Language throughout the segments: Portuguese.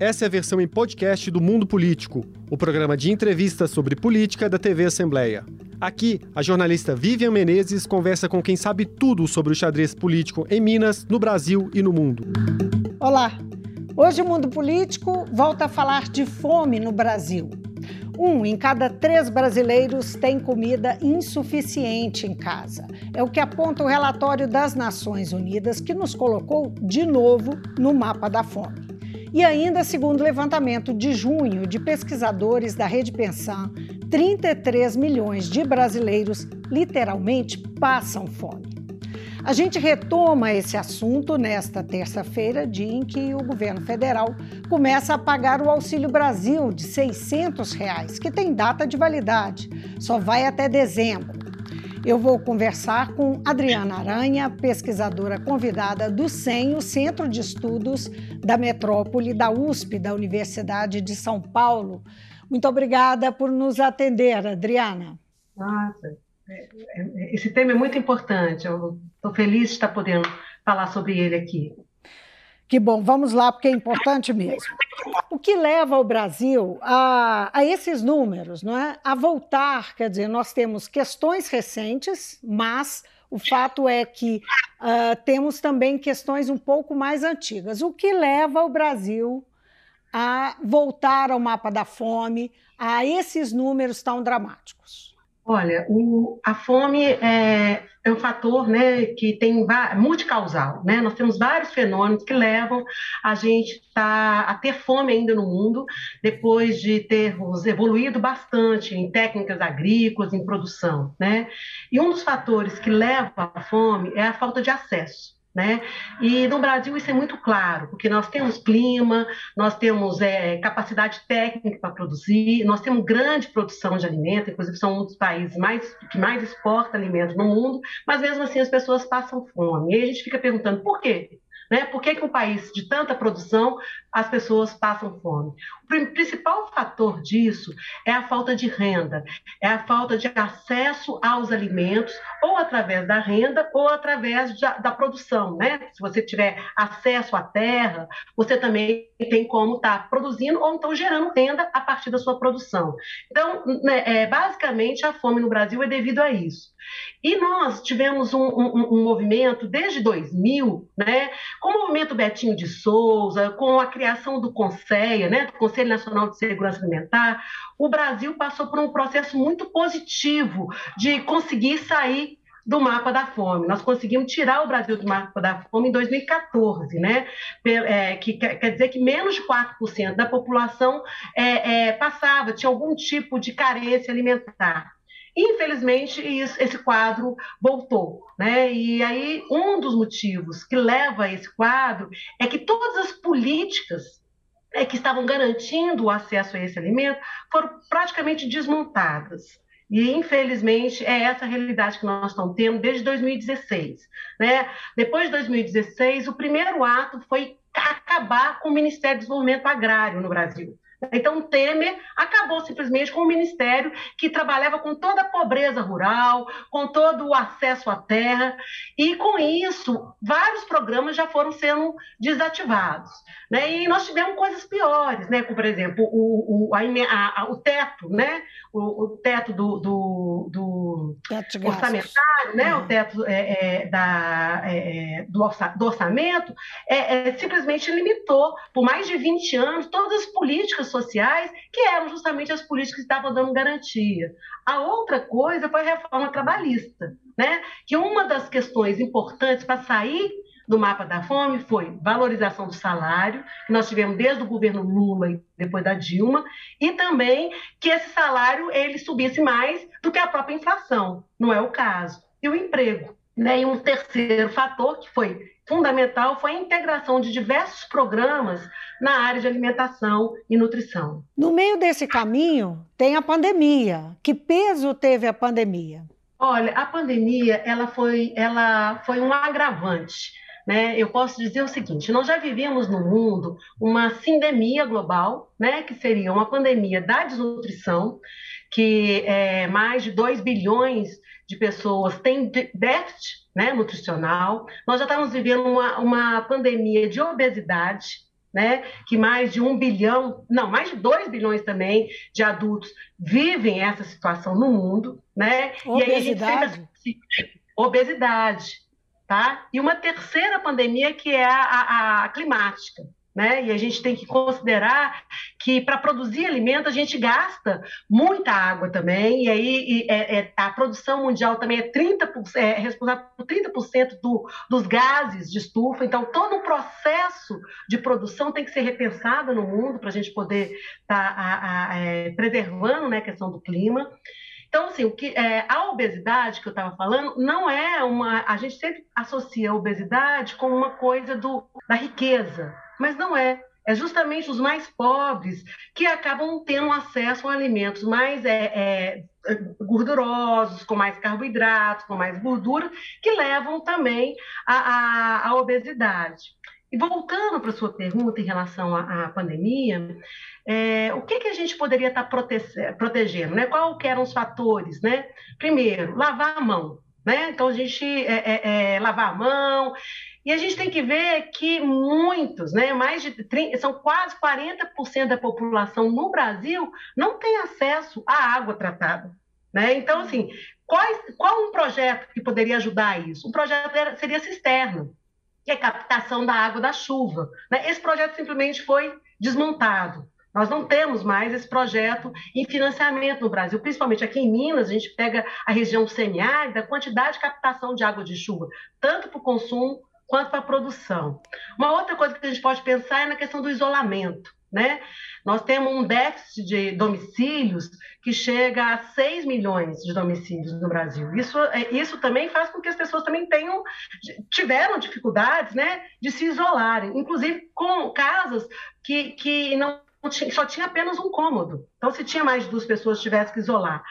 Essa é a versão em podcast do Mundo Político, o programa de entrevistas sobre política da TV Assembleia. Aqui, a jornalista Vivian Menezes conversa com quem sabe tudo sobre o xadrez político em Minas, no Brasil e no mundo. Olá! Hoje o Mundo Político volta a falar de fome no Brasil. Um em cada três brasileiros tem comida insuficiente em casa. É o que aponta o relatório das Nações Unidas, que nos colocou de novo no mapa da fome. E ainda, segundo o levantamento de junho de pesquisadores da Rede Pensão, 33 milhões de brasileiros literalmente passam fome. A gente retoma esse assunto nesta terça-feira, dia em que o governo federal começa a pagar o Auxílio Brasil de 600 reais, que tem data de validade, só vai até dezembro. Eu vou conversar com Adriana Aranha, pesquisadora convidada do CEM, o Centro de Estudos da Metrópole da USP, da Universidade de São Paulo. Muito obrigada por nos atender, Adriana. Nossa, é, é, esse tema é muito importante. Estou feliz de estar podendo falar sobre ele aqui. Que bom, vamos lá, porque é importante mesmo. O que leva o Brasil a, a, esses números, não é? A voltar, quer dizer, nós temos questões recentes, mas o fato é que uh, temos também questões um pouco mais antigas. O que leva o Brasil a voltar ao mapa da fome, a esses números tão dramáticos? Olha, o, a fome é, é, um fator né, que tem multicausal. Né? Nós temos vários fenômenos que levam a gente tá, a ter fome ainda no mundo, depois de termos evoluído bastante em técnicas agrícolas, em produção. Né? E um dos fatores que leva à fome é a falta de acesso. Né? E no Brasil isso é muito claro, porque nós temos clima, nós temos é, capacidade técnica para produzir, nós temos grande produção de alimentos, inclusive são um dos países mais, que mais exporta alimentos no mundo, mas mesmo assim as pessoas passam fome. E a gente fica perguntando por quê? Né? Por que, que um país de tanta produção as pessoas passam fome? O principal fator disso é a falta de renda, é a falta de acesso aos alimentos, ou através da renda, ou através da, da produção. Né? Se você tiver acesso à terra, você também tem como estar tá produzindo ou então gerando renda a partir da sua produção. Então, né, é, basicamente, a fome no Brasil é devido a isso. E nós tivemos um, um, um movimento desde 2000, né, com o movimento Betinho de Souza, com a criação do CONSEA, né, do Conselho Nacional de Segurança Alimentar, o Brasil passou por um processo muito positivo de conseguir sair do mapa da fome. Nós conseguimos tirar o Brasil do mapa da fome em 2014, né? É, que quer dizer que menos de 4% da população é, é, passava, tinha algum tipo de carência alimentar. Infelizmente, isso, esse quadro voltou. Né? E aí, um dos motivos que leva a esse quadro é que todas as políticas né, que estavam garantindo o acesso a esse alimento foram praticamente desmontadas. E, infelizmente, é essa a realidade que nós estamos tendo desde 2016. Né? Depois de 2016, o primeiro ato foi acabar com o Ministério do Desenvolvimento Agrário no Brasil. Então, Temer acabou simplesmente com um ministério que trabalhava com toda a pobreza rural, com todo o acesso à terra, e com isso, vários programas já foram sendo desativados. Né? E nós tivemos coisas piores, né? como, por exemplo, o, o, a, a, o teto, né? o, o teto do, do, do teto orçamentário, né? o teto é, é, da, é, é do, orçamento, é, é, simplesmente limitou, por mais de 20 anos, todas as políticas sociais, que eram justamente as políticas que estavam dando garantia. A outra coisa foi a reforma trabalhista, né? que uma das questões importantes para sair do mapa da fome foi valorização do salário, que nós tivemos desde o governo Lula e depois da Dilma, e também que esse salário ele subisse mais do que a própria inflação. Não é o caso. E o emprego. Né? E um terceiro fator que foi fundamental foi a integração de diversos programas na área de alimentação e nutrição. No meio desse caminho tem a pandemia. Que peso teve a pandemia? Olha, a pandemia ela foi, ela foi um agravante. Né? Eu posso dizer o seguinte: nós já vivemos no mundo uma sindemia global, né? que seria uma pandemia da desnutrição, que é, mais de 2 bilhões de pessoas têm déficit né, nutricional. Nós já estamos vivendo uma, uma pandemia de obesidade, né, que mais de um bilhão, não, mais de dois bilhões também de adultos vivem essa situação no mundo, né? Obesidade. E aí obesidade, tá? E uma terceira pandemia que é a, a, a climática, né? E a gente tem que considerar que para produzir alimento a gente gasta muita água também, e aí e é, é, a produção mundial também é, 30%, é responsável por 30% do, dos gases de estufa, então todo o processo de produção tem que ser repensado no mundo para a gente poder estar tá, é, preservando né, a questão do clima. Então, assim, o que, é, a obesidade que eu estava falando não é uma. A gente sempre associa a obesidade com uma coisa do, da riqueza, mas não é. É justamente os mais pobres que acabam tendo acesso a alimentos mais é, é, gordurosos, com mais carboidratos, com mais gordura, que levam também à, à, obesidade. E voltando para a sua pergunta em relação à, à pandemia, é, o que, que a gente poderia estar prote protegendo? Né? Qual que eram os fatores? Né? Primeiro, lavar a mão. Né? Então, a gente é, é, é lavar a mão, e a gente tem que ver que muitos, né, mais de 30, são quase 40% da população no Brasil não tem acesso à água tratada. Né? Então, assim, qual, qual um projeto que poderia ajudar isso? O projeto seria cisterna, que é captação da água da chuva. Né? Esse projeto simplesmente foi desmontado. Nós não temos mais esse projeto em financiamento no Brasil, principalmente aqui em Minas, a gente pega a região semiárida, a quantidade de captação de água de chuva, tanto para o consumo quanto para a produção. Uma outra coisa que a gente pode pensar é na questão do isolamento. Né? Nós temos um déficit de domicílios que chega a 6 milhões de domicílios no Brasil. Isso, é, isso também faz com que as pessoas também tenham, tiveram dificuldades né, de se isolarem, inclusive com casas que, que não só tinha apenas um cômodo. Então, se tinha mais de duas pessoas, tivesse que isolar.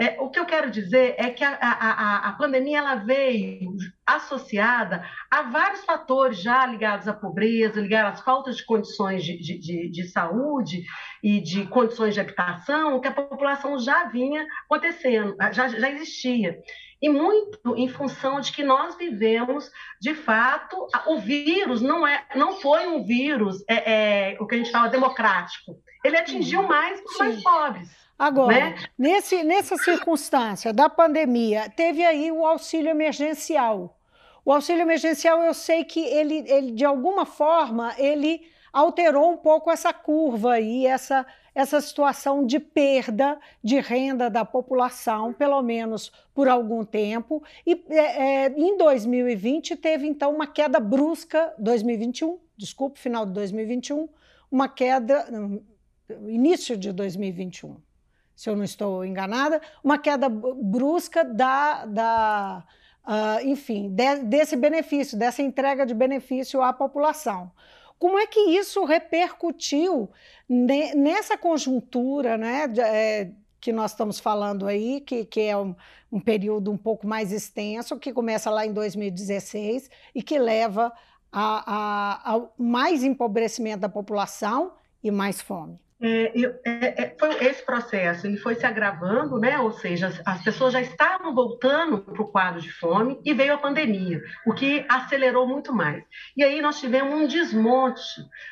É, o que eu quero dizer é que a, a, a, pandemia ela veio associada a vários fatores já ligados à pobreza, ligados às faltas de condições de, de, de, de saúde e de condições de habitação, que a população já vinha acontecendo, já, já existia e muito em função de que nós vivemos, de fato, o vírus não é, não foi um vírus, é, é o que a gente fala democrático. Ele atingiu mais os mais pobres. Agora, né? nesse, nessa circunstância da pandemia, teve aí o auxílio emergencial. O auxílio emergencial, eu sei que ele, ele de alguma forma, ele alterou um pouco essa curva aí, essa, essa situação de perda de renda da população, pelo menos por algum tempo. E é, é, em 2020 teve então uma queda brusca, 2021, desculpe, final de 2021, uma queda, início de 2021 se eu não estou enganada, uma queda brusca da, da uh, enfim, de, desse benefício, dessa entrega de benefício à população. Como é que isso repercutiu ne, nessa conjuntura, né, de, é, que nós estamos falando aí, que, que é um, um, período um pouco mais extenso, que começa lá em 2016 e que leva a, a, a mais empobrecimento da população e mais fome? É, é, é, foi esse processo ele foi se agravando, né? ou seja, as, as pessoas já estavam voltando para o quadro de fome e veio a pandemia, o que acelerou muito mais. E aí nós tivemos um desmonte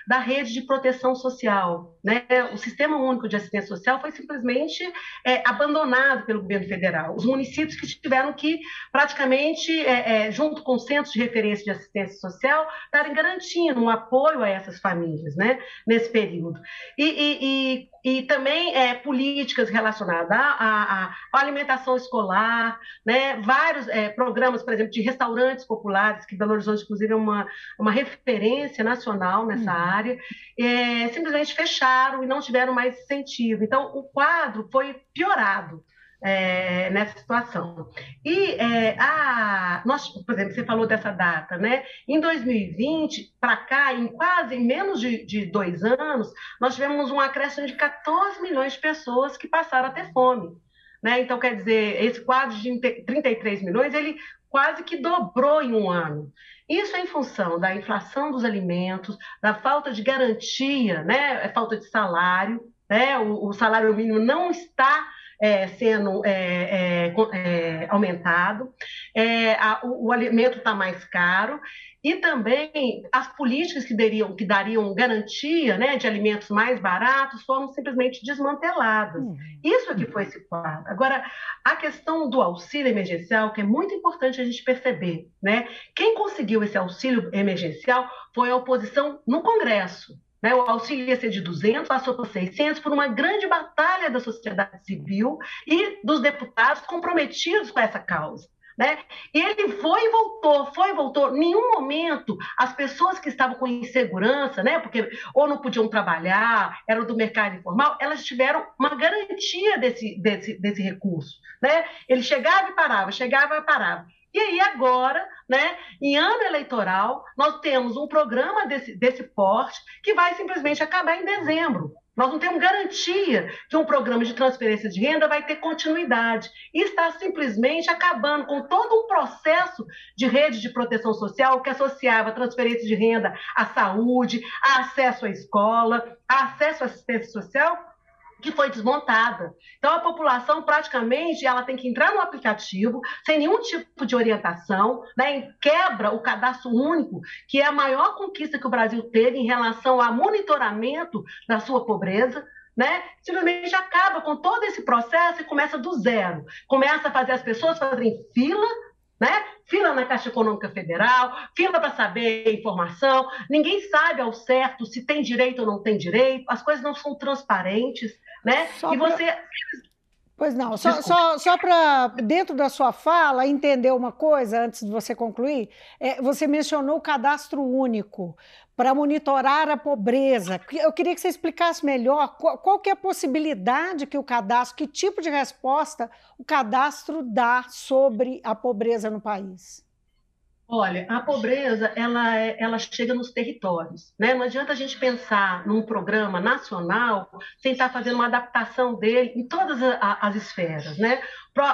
da rede de proteção social. Né? O Sistema Único de Assistência Social foi simplesmente é, abandonado pelo governo federal. Os municípios que tiveram que, praticamente, é, é, junto com centros de referência de assistência social, estarem garantindo um apoio a essas famílias né? nesse período. e, e e, e, também é, políticas relacionadas à, à, alimentação escolar, né? vários é, programas, por exemplo, de restaurantes populares, que Belo Horizonte, inclusive, é uma, uma referência nacional nessa uhum. área, é, simplesmente fecharam e não tiveram mais incentivo. Então, o quadro foi piorado é, nessa situação. E é, a, nós, por exemplo, você falou dessa data, né? Em 2020, para cá, em quase menos de, de, dois anos, nós tivemos um acréscimo de 14 milhões de pessoas que passaram a ter fome. Né? Então, quer dizer, esse quadro de 33 milhões, ele quase que dobrou em um ano. Isso é em função da inflação dos alimentos, da falta de garantia, né? falta de salário, né? o, o salário mínimo não está é, sendo é, é, é aumentado, é, a, o, o, alimento está mais caro e também as políticas que dariam, que dariam garantia né, de alimentos mais baratos foram simplesmente desmanteladas. Uhum. Isso é que foi esse quadro. Agora, a questão do auxílio emergencial, que é muito importante a gente perceber, né? Quem conseguiu esse auxílio emergencial foi a oposição no Congresso. Né, o auxílio ia ser de 200, passou para 600, por uma grande batalha da sociedade civil e dos deputados comprometidos com essa causa. Né? Ele foi e voltou, foi e voltou. Em nenhum momento as pessoas que estavam com insegurança, né? porque ou não podiam trabalhar, eram do mercado informal, elas tiveram uma garantia desse, desse, desse recurso. Né? Ele chegava e parava, chegava e parava. E aí, agora, né, em ano eleitoral, nós temos um programa desse, desse porte que vai simplesmente acabar em dezembro. Nós não temos garantia que um programa de transferência de renda vai ter continuidade. E está simplesmente acabando com todo um processo de rede de proteção social que associava transferência de renda à saúde, a acesso à escola, a acesso à assistência social que foi desmontada. Então a população praticamente ela tem que entrar no aplicativo sem nenhum tipo de orientação, né, quebra o cadastro único, que é a maior conquista que o Brasil teve em relação ao monitoramento da sua pobreza. Né? Simplesmente acaba com todo esse processo e começa do zero. Começa a fazer as pessoas fazerem fila né? Fila na Caixa Econômica Federal, fila para saber informação, ninguém sabe ao certo se tem direito ou não tem direito, as coisas não são transparentes, né? Só e você. Pra... Pois não, só, só, só para, dentro da sua fala, entender uma coisa, antes de você concluir, é, você mencionou o cadastro único para monitorar a pobreza. Eu queria que você explicasse melhor qual, qual que é a possibilidade que o cadastro, que tipo de resposta o cadastro dá sobre a pobreza no país. Olha, a pobreza ela, é, ela chega nos territórios, né? Não adianta a gente pensar num programa nacional sem estar fazendo uma adaptação dele em todas as esferas, né?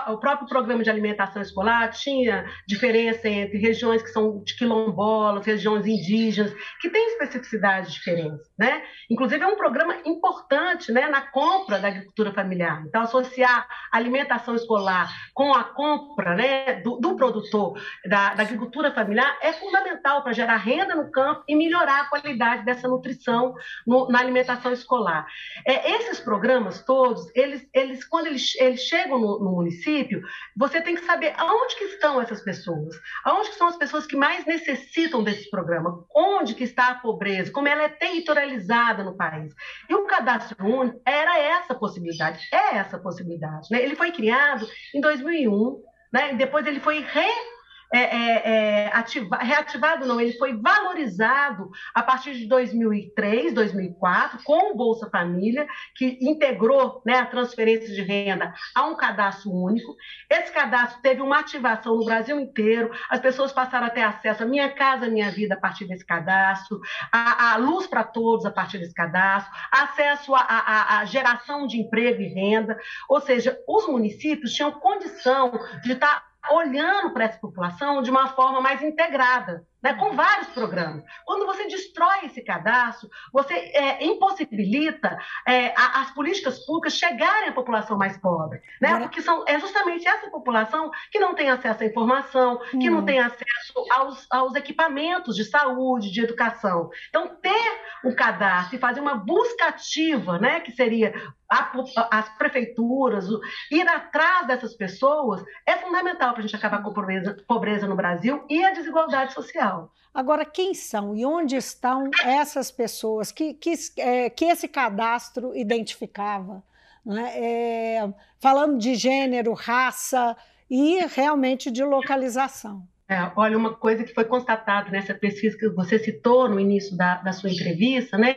o próprio programa de alimentação escolar tinha diferença entre regiões que são de quilombolas, regiões indígenas, que têm especificidades diferentes, né? Inclusive é um programa importante, né, na compra da agricultura familiar. Então associar a alimentação escolar com a compra, né, do, do produtor da, da, agricultura familiar é fundamental para gerar renda no campo e melhorar a qualidade dessa nutrição no, na alimentação escolar. É, esses programas todos, eles, eles quando eles, eles chegam no, no município, você tem que saber aonde que estão essas pessoas, aonde que são as pessoas que mais necessitam desse programa, onde que está a pobreza, como ela é territorializada no país. E o cadastro único era essa possibilidade, é essa possibilidade. Né? Ele foi criado em 2001, né? depois ele foi re é, é, é, ativa, reativado, não, ele foi valorizado a partir de 2003, 2004, com o Bolsa Família, que integrou né, a transferência de renda a um cadastro único. Esse cadastro teve uma ativação no Brasil inteiro, as pessoas passaram a ter acesso à Minha Casa Minha Vida a partir desse cadastro, a, a luz para todos a partir desse cadastro, acesso à geração de emprego e renda, ou seja, os municípios tinham condição de estar olhando para essa população de uma forma mais integrada né, com vários programas. Quando você destrói esse cadastro, você é, impossibilita é, a, as políticas públicas chegarem à população mais pobre, né? Agora... Porque são, é justamente essa população que não tem acesso à informação, hum. que não hum. tem acesso aos, aos equipamentos de saúde, de educação. Então, ter um cadastro e fazer uma busca ativa, né, que seria as prefeituras, ir atrás dessas pessoas, é fundamental para a gente acabar com a pobreza, pobreza no Brasil e a desigualdade social. Agora, quem são e onde estão essas pessoas que, que, é, que esse cadastro identificava? Né? É, falando de gênero, raça e realmente de localização. É, olha, uma coisa que foi constatada nessa pesquisa que você citou no início da, da, sua entrevista, né?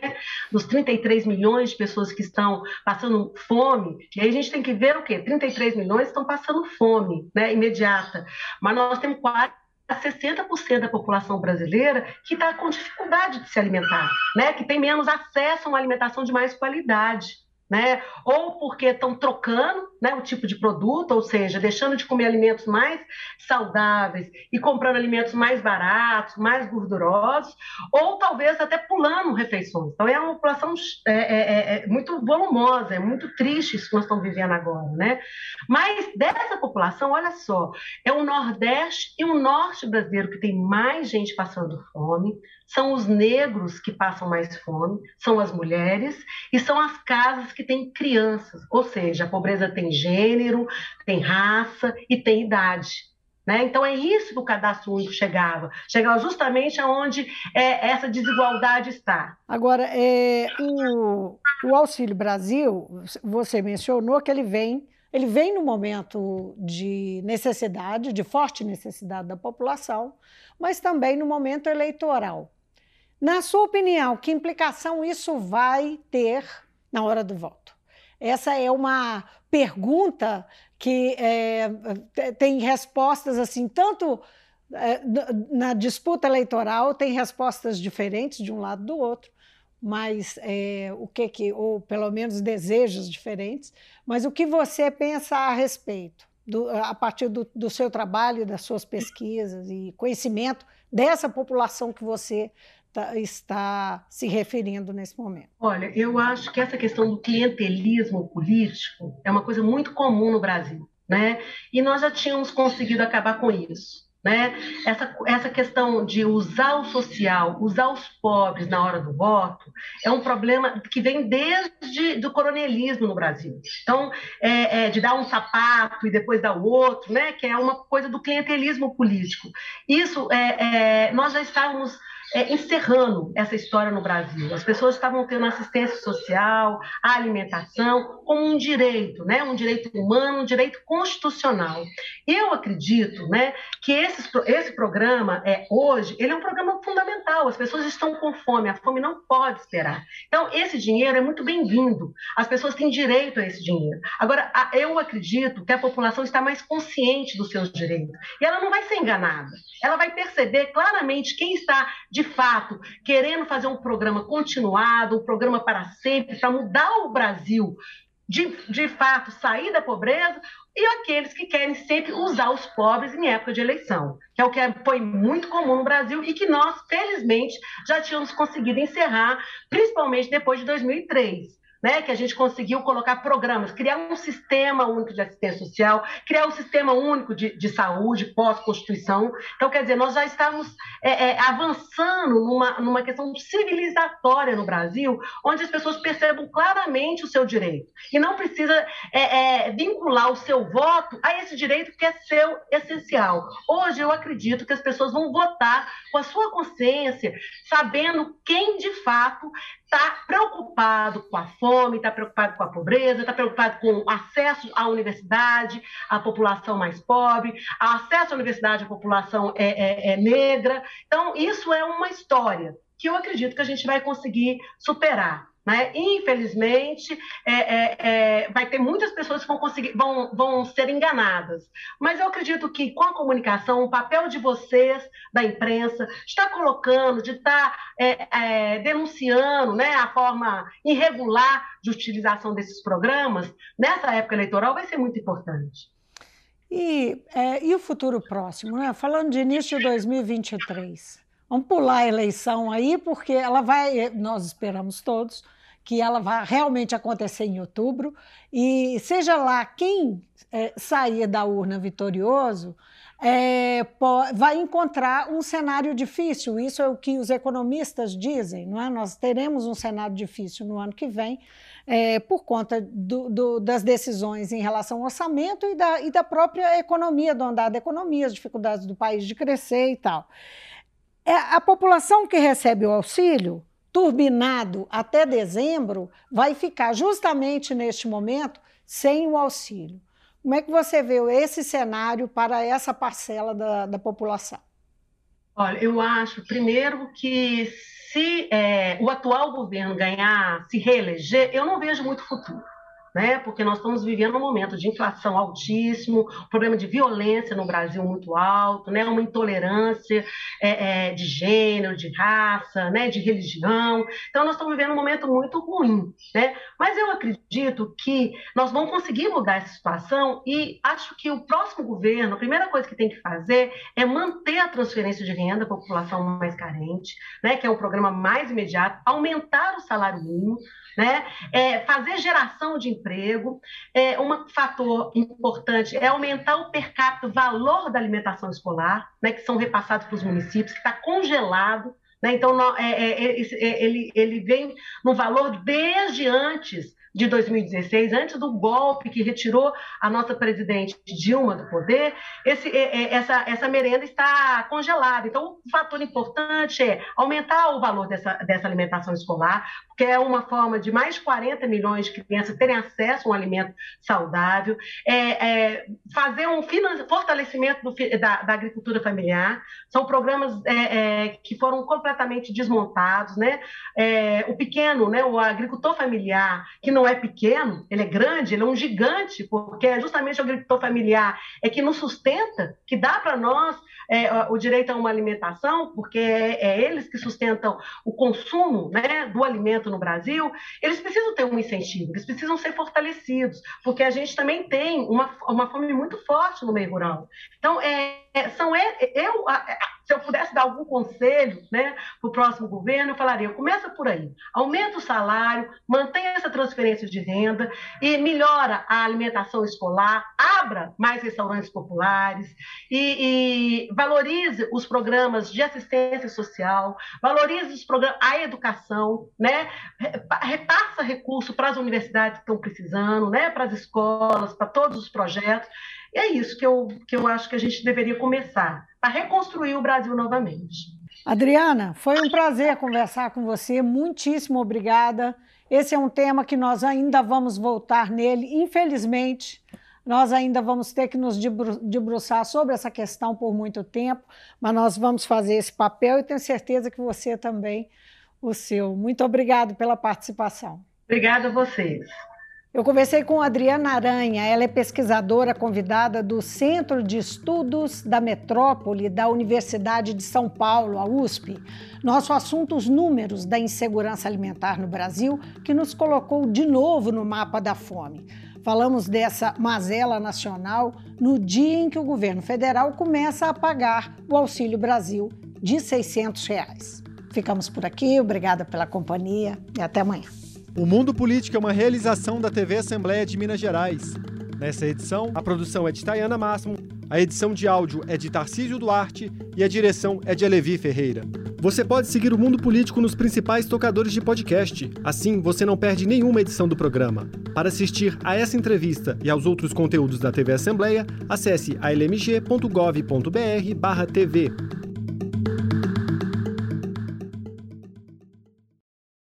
Dos 33 milhões de pessoas que estão passando fome, e aí a gente tem que ver o quê? 33 milhões estão passando fome, né? Imediata. Mas nós temos quase a 60% da população brasileira que está com dificuldade de se alimentar, né? que tem menos acesso a uma alimentação de mais qualidade. né? Ou porque estão trocando né, o tipo de produto, ou seja, deixando de comer alimentos mais saudáveis e comprando alimentos mais baratos, mais gordurosos, ou talvez até pulando refeições. Então é uma população é, é, é, é muito volumosa, é muito triste isso que nós estamos vivendo agora, né? Mas dessa população, olha só, é o Nordeste e o Norte brasileiro que tem mais gente passando fome, são os negros que passam mais fome, são as mulheres e são as casas que têm crianças, ou seja, a pobreza tem gênero, tem raça e tem idade. Né? Então é isso que o cadastro único chegava, chegava justamente aonde é, essa desigualdade está. Agora, é, o, o Auxílio Brasil, você mencionou que ele vem, ele vem no momento de necessidade, de forte necessidade da população, mas também no momento eleitoral. Na sua opinião, que implicação isso vai ter na hora do voto? Essa é uma pergunta que é, tem respostas assim, tanto é, na disputa eleitoral tem respostas diferentes de um lado do outro, mas é, o que que ou pelo menos desejos diferentes, mas o que você pensa a respeito do, a partir do, do seu trabalho, das suas pesquisas e conhecimento dessa população que você Tá, está se referindo nesse momento? Olha, eu acho que essa questão do clientelismo político é uma coisa muito comum no Brasil, né? E nós já tínhamos conseguido acabar com isso. Né? Essa, essa questão de usar o social, usar os pobres na hora do voto, é um problema que vem desde do coronelismo no Brasil. Então, é, é, de dar um sapato e depois dar o outro, né? que é uma coisa do clientelismo político. Isso, é, é nós já estávamos é, encerrando essa história no Brasil. As pessoas estavam tendo assistência social, a alimentação como um direito, né? um direito humano, um direito constitucional. Eu acredito né, que esse, esse programa, é, hoje, ele é um programa fundamental. As pessoas estão com fome, a fome não pode esperar. Então, esse dinheiro é muito bem-vindo. As pessoas têm direito a esse dinheiro. Agora, eu acredito que a população está mais consciente dos seus direitos. E ela não vai ser enganada. Ela vai perceber claramente quem está de fato, querendo fazer um programa continuado, um programa para sempre, para mudar o Brasil, de, de fato, sair da pobreza, e aqueles que querem sempre usar os pobres em época de eleição, que é o que foi muito comum no Brasil e que nós, felizmente, já tínhamos conseguido encerrar, principalmente depois de 2003 né, que a gente conseguiu colocar programas, criar um sistema único de assistência social, criar um sistema único de, de saúde pós-Constituição. Então, quer dizer, nós já estamos é, é, avançando numa, numa questão civilizatória no Brasil, onde as pessoas percebam claramente o seu direito. E não precisa é, é vincular o seu voto a esse direito que é seu essencial. Hoje, eu acredito que as pessoas vão votar com a sua consciência, sabendo quem de fato está preocupado com a fome, está preocupado com a pobreza, está preocupado com acesso à universidade, à população mais pobre, acesso à universidade à população é, é, é negra. Então, isso é uma história que eu acredito que a gente vai conseguir superar. Né? Infelizmente, é, é, é, vai ter muitas pessoas que vão, conseguir, vão, vão ser enganadas. Mas eu acredito que com a comunicação, o papel de vocês, da imprensa, está colocando, de estar tá, é, é, denunciando né, a forma irregular de utilização desses programas, nessa época eleitoral, vai ser muito importante. E, é, e o futuro próximo, né? falando de início de 2023. Vamos pular a eleição aí, porque ela vai, nós esperamos todos, que ela vai realmente acontecer em outubro, e seja lá quem é, sair da urna vitorioso, é, vai encontrar um cenário difícil. Isso é o que os economistas dizem, não é? Nós teremos um cenário difícil no ano que vem, é, por conta do, do, das decisões em relação ao orçamento e da, e da própria economia, do andar da economia, as dificuldades do país de crescer e tal. É, a população que recebe o auxílio turbinado até dezembro vai ficar justamente neste momento sem o auxílio. Como é que você vê esse cenário para essa parcela da, da população? Olha, eu acho, primeiro, que se é, o atual governo ganhar, se reeleger, eu não vejo muito futuro. Né? Porque nós estamos vivendo um momento de inflação altíssimo, problema de violência no Brasil muito alto, né? Uma intolerância é, é, de gênero, de raça, né? De religião. Então nós estamos vivendo um momento muito ruim, né? Mas eu acredito que nós vamos conseguir mudar essa situação e acho que o próximo governo, a primeira coisa que tem que fazer é manter a transferência de renda à população mais carente, né? Que é o programa mais imediato, aumentar o salário mínimo né? É, fazer geração de emprego. É, um fator importante é aumentar o per capita, o valor da alimentação escolar, né, que são repassados para os municípios, que está congelado. Né? Então, é, é, é, ele, ele vem no valor desde antes de 2016, antes do golpe que retirou a nossa presidente Dilma do poder, esse, essa, essa merenda está congelada. Então, o fator importante é aumentar o valor dessa, dessa alimentação escolar, que é uma forma de mais de 40 milhões de crianças terem acesso a um alimento saudável, é, é fazer um fortalecimento do, da, da, agricultura familiar. São programas é, é, que foram completamente desmontados. Né? É, o pequeno, né, o agricultor familiar, que não é pequeno, ele é grande, ele é um gigante, porque é justamente o agricultor familiar é que nos sustenta, que dá para nós é, o direito a uma alimentação, porque é, é, eles que sustentam o consumo né, do alimento no Brasil, eles precisam ter um incentivo, eles precisam ser fortalecidos, porque a gente também tem uma, uma fome muito forte no meio rural. Então, é, é são eu, se eu pudesse dar algum conselho né, para o próximo governo, eu falaria: começa por aí, aumenta o salário, mantenha essa transferência de renda e melhora a alimentação escolar, abra mais restaurantes populares e, e valorize os programas de assistência social, valorize os programas, a educação, né? repassa recurso para as universidades que estão precisando, né? para as escolas, para todos os projetos. E é isso que eu, que eu acho que a gente deveria começar, para reconstruir o Brasil novamente. Adriana, foi um prazer conversar com você, muitíssimo obrigada. Esse é um tema que nós ainda vamos voltar nele, infelizmente. Nós ainda vamos ter que nos debruçar sobre essa questão por muito tempo, mas nós vamos fazer esse papel e tenho certeza que você também, o seu. Muito obrigado pela participação. Obrigada a vocês. Eu conversei com Adriana Aranha, ela é pesquisadora convidada do Centro de Estudos da Metrópole da Universidade de São Paulo, a USP. Nosso assunto, os números da insegurança alimentar no Brasil, que nos colocou de novo no mapa da fome. Falamos dessa mazela nacional no dia em que o governo federal começa a pagar o Auxílio Brasil de 600 reais. Ficamos por aqui, obrigada pela companhia e até amanhã. O Mundo Político é uma realização da TV Assembleia de Minas Gerais. Nessa edição, a produção é de Tayana Máximo, a edição de áudio é de Tarcísio Duarte e a direção é de Alevi Ferreira. Você pode seguir o Mundo Político nos principais tocadores de podcast. Assim, você não perde nenhuma edição do programa. Para assistir a essa entrevista e aos outros conteúdos da TV Assembleia, acesse almg.gov.br/tv.